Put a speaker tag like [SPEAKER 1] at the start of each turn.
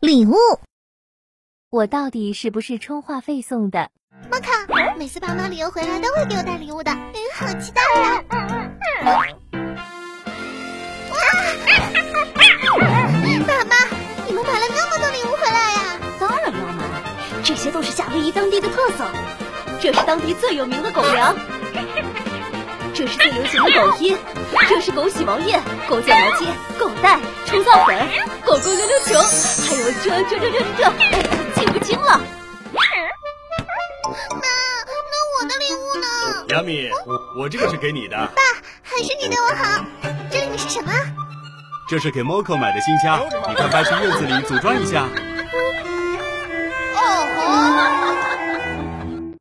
[SPEAKER 1] 礼物，
[SPEAKER 2] 我到底是不是充话费送的？
[SPEAKER 3] 莫卡，每次爸妈旅游回来都会给我带礼物的，嗯，好期待呀！哇！爸妈，你们买了那么多礼物回来呀？
[SPEAKER 4] 当然要买，这些都是夏威夷当地的特色，这是当地最有名的狗粮。这是最流行的狗衣，这是狗洗毛液、狗睫毛巾、狗袋、除蚤粉、狗狗溜溜球，这这这这这，记不清了。
[SPEAKER 3] 那那我的礼物呢？
[SPEAKER 5] 亚米，我这个是给你的。
[SPEAKER 3] 爸，还是你对我好。这里面是什么？
[SPEAKER 5] 这是给 Moco 买的新家，你快搬去院子里组装一下。